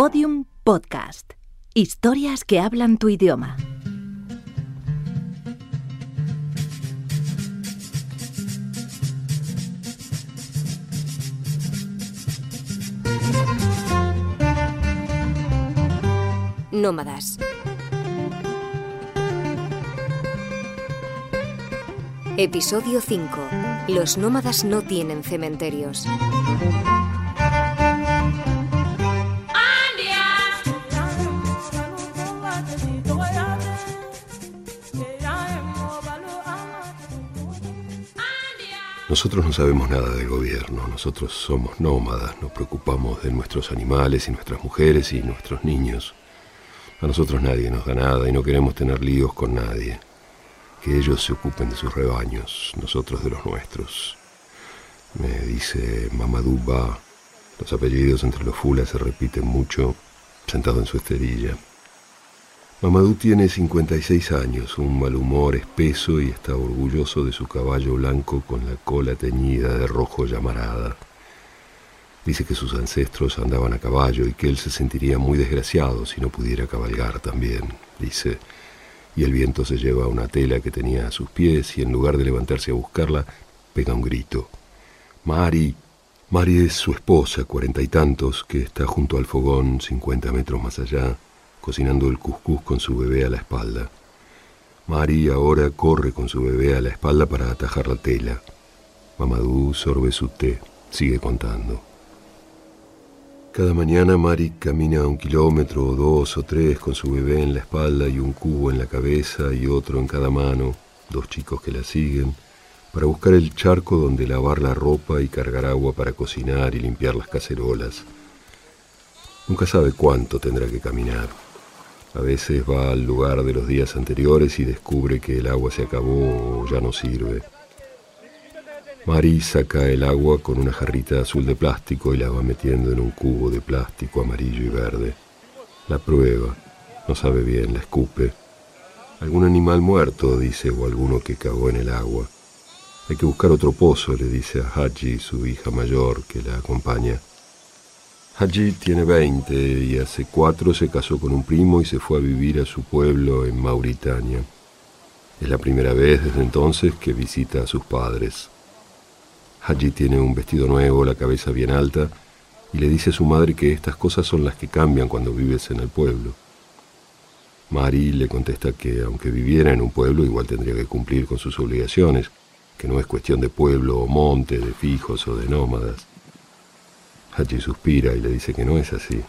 Podium Podcast. Historias que hablan tu idioma. Nómadas. Episodio 5. Los nómadas no tienen cementerios. Nosotros no sabemos nada del gobierno, nosotros somos nómadas, nos preocupamos de nuestros animales y nuestras mujeres y nuestros niños. A nosotros nadie nos da nada y no queremos tener líos con nadie. Que ellos se ocupen de sus rebaños, nosotros de los nuestros. Me dice Mamadou Ba. Los apellidos entre los fulas se repiten mucho, sentado en su esterilla. Mamadou tiene 56 años, un mal humor espeso y está orgulloso de su caballo blanco con la cola teñida de rojo llamarada. Dice que sus ancestros andaban a caballo y que él se sentiría muy desgraciado si no pudiera cabalgar también, dice. Y el viento se lleva una tela que tenía a sus pies y en lugar de levantarse a buscarla, pega un grito. Mari. Mari es su esposa, cuarenta y tantos, que está junto al fogón, cincuenta metros más allá cocinando el cuscús con su bebé a la espalda. Mari ahora corre con su bebé a la espalda para atajar la tela. Mamadou sorbe su té, sigue contando. Cada mañana Mari camina un kilómetro o dos o tres con su bebé en la espalda y un cubo en la cabeza y otro en cada mano, dos chicos que la siguen, para buscar el charco donde lavar la ropa y cargar agua para cocinar y limpiar las cacerolas. Nunca sabe cuánto tendrá que caminar. A veces va al lugar de los días anteriores y descubre que el agua se acabó o ya no sirve. Mari saca el agua con una jarrita azul de plástico y la va metiendo en un cubo de plástico amarillo y verde. La prueba, no sabe bien, la escupe. Algún animal muerto, dice, o alguno que cagó en el agua. Hay que buscar otro pozo, le dice a Haji, su hija mayor, que la acompaña. Haji tiene 20 y hace cuatro se casó con un primo y se fue a vivir a su pueblo en Mauritania. Es la primera vez desde entonces que visita a sus padres. Haji tiene un vestido nuevo, la cabeza bien alta, y le dice a su madre que estas cosas son las que cambian cuando vives en el pueblo. Mari le contesta que aunque viviera en un pueblo igual tendría que cumplir con sus obligaciones, que no es cuestión de pueblo o monte, de fijos o de nómadas. Hachi suspira y le dice que no es así,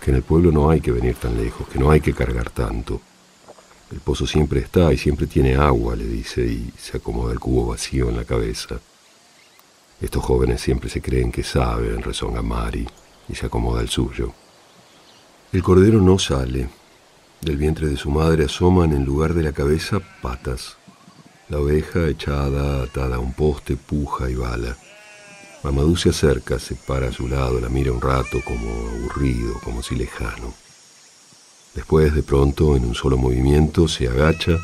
que en el pueblo no hay que venir tan lejos, que no hay que cargar tanto. El pozo siempre está y siempre tiene agua, le dice, y se acomoda el cubo vacío en la cabeza. Estos jóvenes siempre se creen que saben, rezonga Mari, y se acomoda el suyo. El cordero no sale. Del vientre de su madre asoman en lugar de la cabeza patas. La oveja echada, atada a un poste, puja y bala. Mamadou se acerca, se para a su lado, la mira un rato como aburrido, como si lejano. Después, de pronto, en un solo movimiento, se agacha,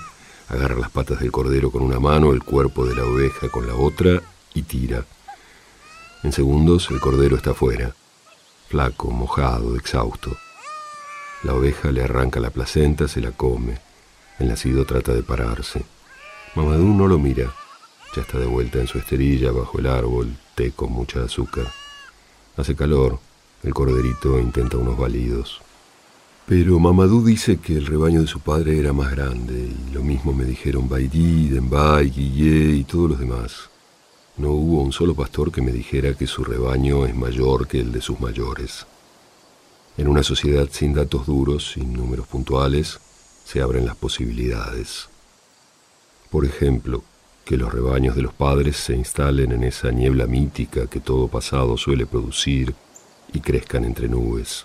agarra las patas del cordero con una mano, el cuerpo de la oveja con la otra y tira. En segundos, el cordero está fuera, flaco, mojado, exhausto. La oveja le arranca la placenta, se la come. El nacido trata de pararse. Mamadou no lo mira. Ya está de vuelta en su esterilla bajo el árbol, té con mucha azúcar. Hace calor, el corderito intenta unos balidos. Pero Mamadou dice que el rebaño de su padre era más grande, y lo mismo me dijeron Baidi, Denbay, Guillé y todos los demás. No hubo un solo pastor que me dijera que su rebaño es mayor que el de sus mayores. En una sociedad sin datos duros, sin números puntuales, se abren las posibilidades. Por ejemplo, que los rebaños de los padres se instalen en esa niebla mítica que todo pasado suele producir y crezcan entre nubes.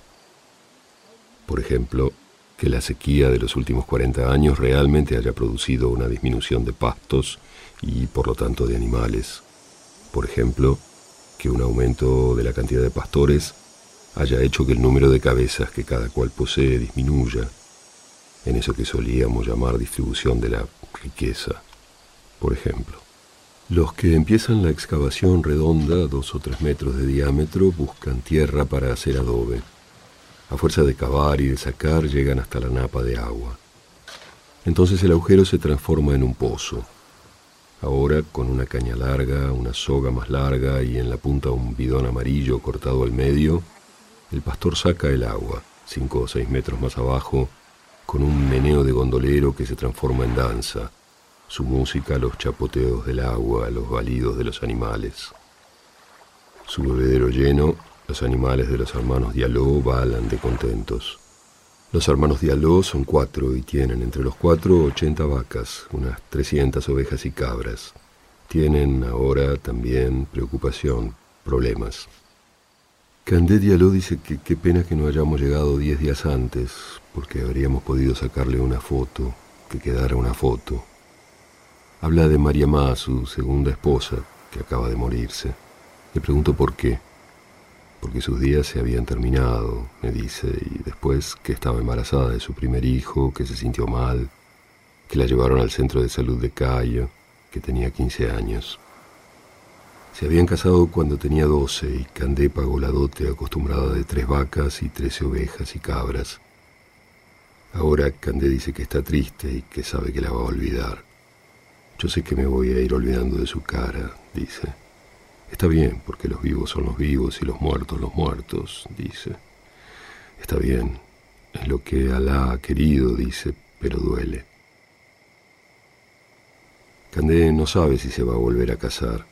Por ejemplo, que la sequía de los últimos 40 años realmente haya producido una disminución de pastos y por lo tanto de animales. Por ejemplo, que un aumento de la cantidad de pastores haya hecho que el número de cabezas que cada cual posee disminuya, en eso que solíamos llamar distribución de la riqueza por ejemplo. Los que empiezan la excavación redonda, dos o tres metros de diámetro, buscan tierra para hacer adobe. A fuerza de cavar y de sacar llegan hasta la napa de agua. Entonces el agujero se transforma en un pozo. Ahora, con una caña larga, una soga más larga y en la punta un bidón amarillo cortado al medio, el pastor saca el agua, cinco o seis metros más abajo, con un meneo de gondolero que se transforma en danza, su música los chapoteos del agua, los balidos de los animales. Su bebedero lleno, los animales de los hermanos Diallo balan de contentos. Los hermanos Diallo son cuatro y tienen entre los cuatro ochenta vacas, unas trescientas ovejas y cabras. Tienen ahora también preocupación, problemas. Candé Diallo dice que qué pena que no hayamos llegado diez días antes, porque habríamos podido sacarle una foto, que quedara una foto. Habla de María Ma, su segunda esposa, que acaba de morirse. Le pregunto por qué porque sus días se habían terminado, me dice, y después que estaba embarazada de su primer hijo, que se sintió mal, que la llevaron al centro de salud de Cayo, que tenía 15 años. Se habían casado cuando tenía 12 y Candé pagó la dote acostumbrada de tres vacas y trece ovejas y cabras. Ahora Candé dice que está triste y que sabe que la va a olvidar. Yo sé que me voy a ir olvidando de su cara, dice. Está bien, porque los vivos son los vivos y los muertos los muertos, dice. Está bien, es lo que Alá ha querido, dice, pero duele. Candé no sabe si se va a volver a casar.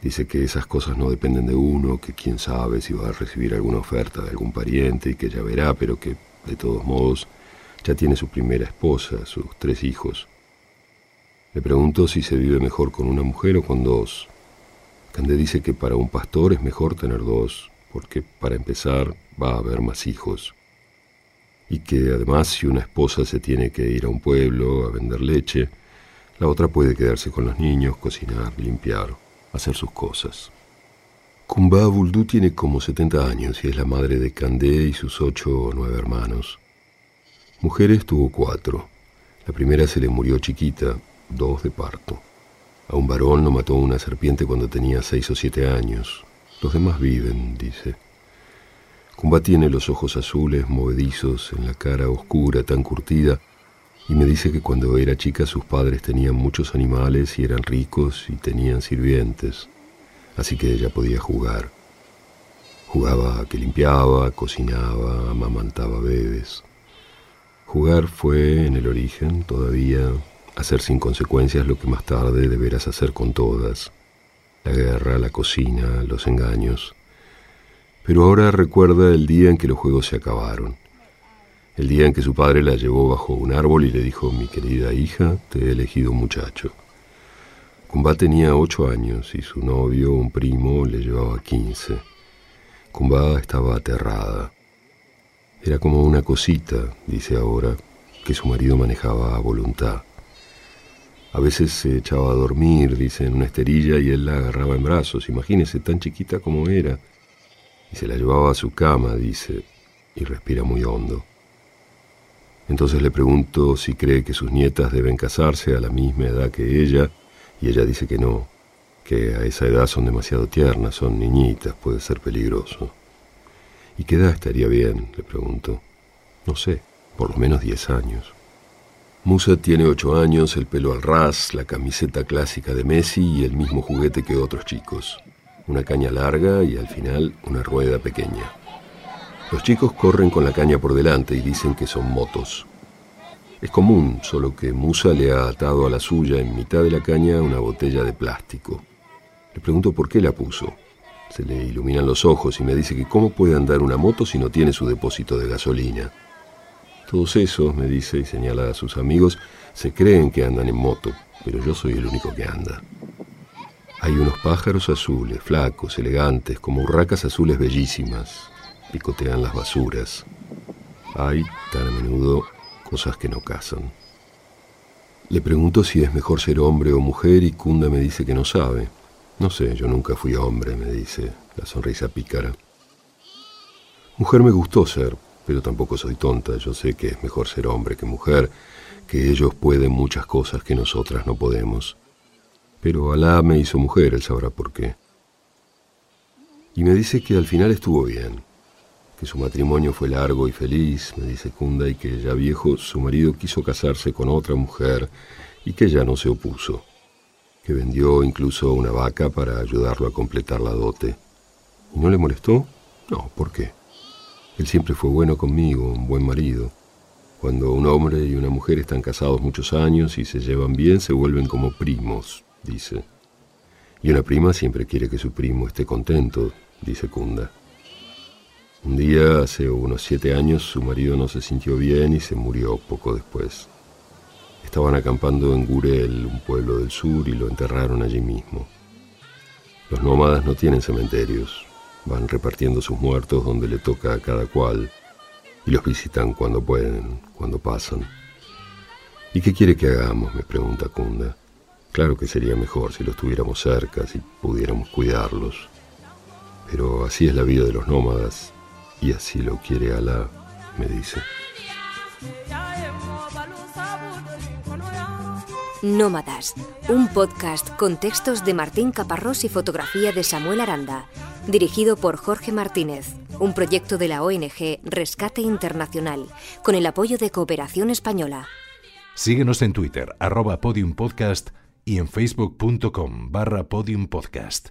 Dice que esas cosas no dependen de uno, que quién sabe si va a recibir alguna oferta de algún pariente y que ya verá, pero que, de todos modos, ya tiene su primera esposa, sus tres hijos. Le pregunto si se vive mejor con una mujer o con dos, Candé dice que para un pastor es mejor tener dos, porque para empezar va a haber más hijos. Y que además si una esposa se tiene que ir a un pueblo a vender leche, la otra puede quedarse con los niños, cocinar, limpiar, hacer sus cosas. Kumba Buldu tiene como 70 años y es la madre de Candé y sus ocho o nueve hermanos. Mujeres tuvo cuatro. La primera se le murió chiquita, dos de parto. A un varón lo mató una serpiente cuando tenía seis o siete años. Los demás viven, dice. Kumba tiene los ojos azules, movedizos, en la cara oscura, tan curtida, y me dice que cuando era chica sus padres tenían muchos animales y eran ricos y tenían sirvientes, así que ella podía jugar. Jugaba que limpiaba, cocinaba, amamantaba bebés. Jugar fue, en el origen, todavía hacer sin consecuencias lo que más tarde deberás hacer con todas, la guerra, la cocina, los engaños. Pero ahora recuerda el día en que los juegos se acabaron, el día en que su padre la llevó bajo un árbol y le dijo, mi querida hija, te he elegido muchacho. Kumba tenía ocho años y su novio, un primo, le llevaba quince. Kumba estaba aterrada. Era como una cosita, dice ahora, que su marido manejaba a voluntad. A veces se echaba a dormir, dice, en una esterilla y él la agarraba en brazos. Imagínese, tan chiquita como era. Y se la llevaba a su cama, dice, y respira muy hondo. Entonces le pregunto si cree que sus nietas deben casarse a la misma edad que ella, y ella dice que no, que a esa edad son demasiado tiernas, son niñitas, puede ser peligroso. ¿Y qué edad estaría bien? le pregunto. No sé, por lo menos diez años. Musa tiene ocho años, el pelo al ras, la camiseta clásica de Messi y el mismo juguete que otros chicos. Una caña larga y al final una rueda pequeña. Los chicos corren con la caña por delante y dicen que son motos. Es común, solo que Musa le ha atado a la suya en mitad de la caña una botella de plástico. Le pregunto por qué la puso. Se le iluminan los ojos y me dice que cómo puede andar una moto si no tiene su depósito de gasolina. Todos esos, me dice y señala a sus amigos, se creen que andan en moto, pero yo soy el único que anda. Hay unos pájaros azules, flacos, elegantes, como urracas azules bellísimas. Picotean las basuras. Hay, tan a menudo, cosas que no casan. Le pregunto si es mejor ser hombre o mujer y Kunda me dice que no sabe. No sé, yo nunca fui hombre, me dice, la sonrisa pícara. Mujer me gustó ser, pero tampoco soy tonta, yo sé que es mejor ser hombre que mujer, que ellos pueden muchas cosas que nosotras no podemos. Pero Alá me hizo mujer, él sabrá por qué. Y me dice que al final estuvo bien, que su matrimonio fue largo y feliz, me dice Kunda, y que ya viejo su marido quiso casarse con otra mujer y que ya no se opuso, que vendió incluso una vaca para ayudarlo a completar la dote. ¿Y no le molestó? No, ¿por qué? Él siempre fue bueno conmigo, un buen marido. Cuando un hombre y una mujer están casados muchos años y se llevan bien, se vuelven como primos, dice. Y una prima siempre quiere que su primo esté contento, dice Kunda. Un día, hace unos siete años, su marido no se sintió bien y se murió poco después. Estaban acampando en Gurel, un pueblo del sur, y lo enterraron allí mismo. Los nómadas no tienen cementerios, van repartiendo sus muertos donde le toca a cada cual, y los visitan cuando pueden, cuando pasan. ¿Y qué quiere que hagamos? me pregunta Kunda. Claro que sería mejor si los tuviéramos cerca, si pudiéramos cuidarlos. Pero así es la vida de los nómadas, y así lo quiere Alá, me dice. Nómadas, un podcast con textos de Martín Caparrós y fotografía de Samuel Aranda, dirigido por Jorge Martínez, un proyecto de la ONG Rescate Internacional, con el apoyo de Cooperación Española. Síguenos en Twitter, arroba podiumpodcast y en facebook.com barra podiumpodcast.